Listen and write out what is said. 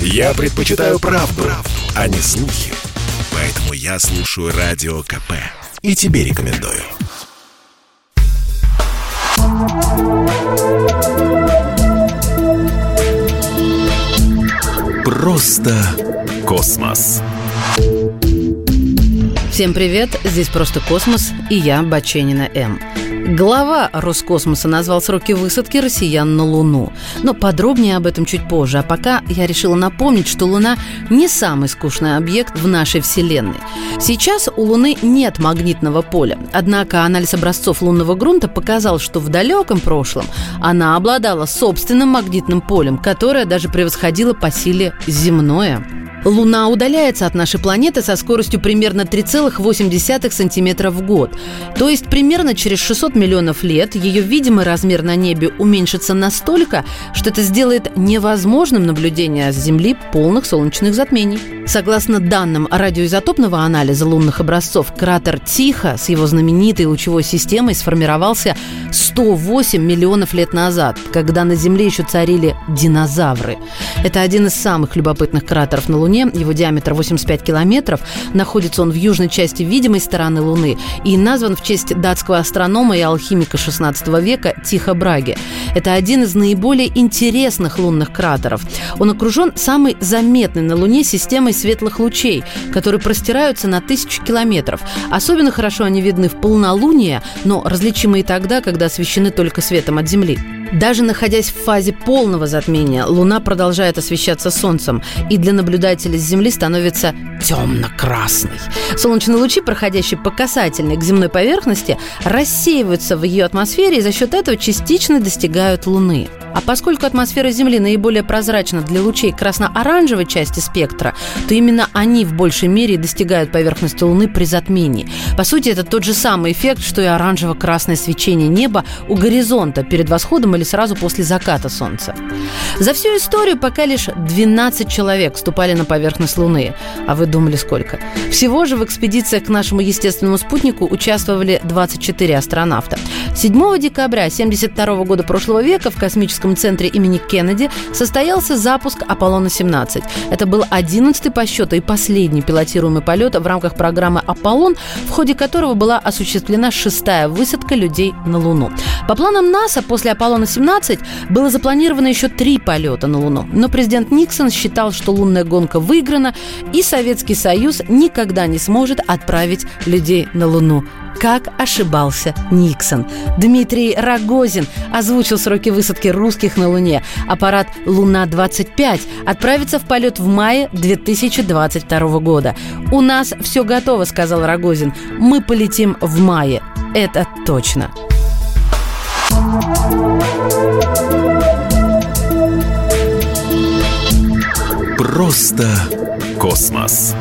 Я предпочитаю правду, правду, а не слухи. Поэтому я слушаю Радио КП. И тебе рекомендую. Просто космос. Всем привет, здесь «Просто космос» и я, Баченина М. Глава Роскосмоса назвал сроки высадки россиян на Луну. Но подробнее об этом чуть позже. А пока я решила напомнить, что Луна не самый скучный объект в нашей Вселенной. Сейчас у Луны нет магнитного поля. Однако анализ образцов лунного грунта показал, что в далеком прошлом она обладала собственным магнитным полем, которое даже превосходило по силе земное. Луна удаляется от нашей планеты со скоростью примерно 3,8 сантиметра в год. То есть примерно через 600 миллионов лет ее видимый размер на небе уменьшится настолько, что это сделает невозможным наблюдение с Земли полных солнечных затмений. Согласно данным радиоизотопного анализа лунных образцов, кратер Тихо с его знаменитой лучевой системой сформировался 108 миллионов лет назад, когда на Земле еще царили динозавры. Это один из самых любопытных кратеров на Луне. Его диаметр 85 километров. Находится он в южной части видимой стороны Луны и назван в честь датского астронома и алхимика 16 века Тихо Браги. Это один из наиболее интересных лунных кратеров. Он окружен самой заметной на Луне системой светлых лучей, которые простираются на тысячу километров. Особенно хорошо они видны в полнолуние, но различимы и тогда, когда освещены только светом от Земли. Даже находясь в фазе полного затмения, Луна продолжает освещаться Солнцем и для наблюдателя с Земли становится темно-красной. Солнечные лучи, проходящие по касательной к земной поверхности, рассеиваются в ее атмосфере и за счет этого частично достигают Луны. А поскольку атмосфера Земли наиболее прозрачна для лучей красно-оранжевой части спектра, то именно они в большей мере достигают поверхности Луны при затмении. По сути, это тот же самый эффект, что и оранжево-красное свечение неба у горизонта перед восходом или сразу после заката Солнца. За всю историю пока лишь 12 человек ступали на поверхность Луны. А вы думали, сколько? Всего же в экспедициях к нашему естественному спутнику участвовали 24 астронавта. 7 декабря 1972 года прошлого века в космическом центре имени Кеннеди состоялся запуск Аполлона-17. Это был 11-й по счету и последний пилотируемый полет в рамках программы «Аполлон», в ходе которого была осуществлена шестая высадка людей на Луну. По планам НАСА после Аполлона-17 было запланировано еще три полета на Луну. Но президент Никсон считал, что лунная гонка выиграна, и Советский Союз никогда не сможет отправить людей на Луну. Как ошибался Никсон. Дмитрий Рогозин озвучил сроки высадки русских на Луне. Аппарат «Луна-25» отправится в полет в мае 2022 года. «У нас все готово», — сказал Рогозин. «Мы полетим в мае». Это точно. Просто космос.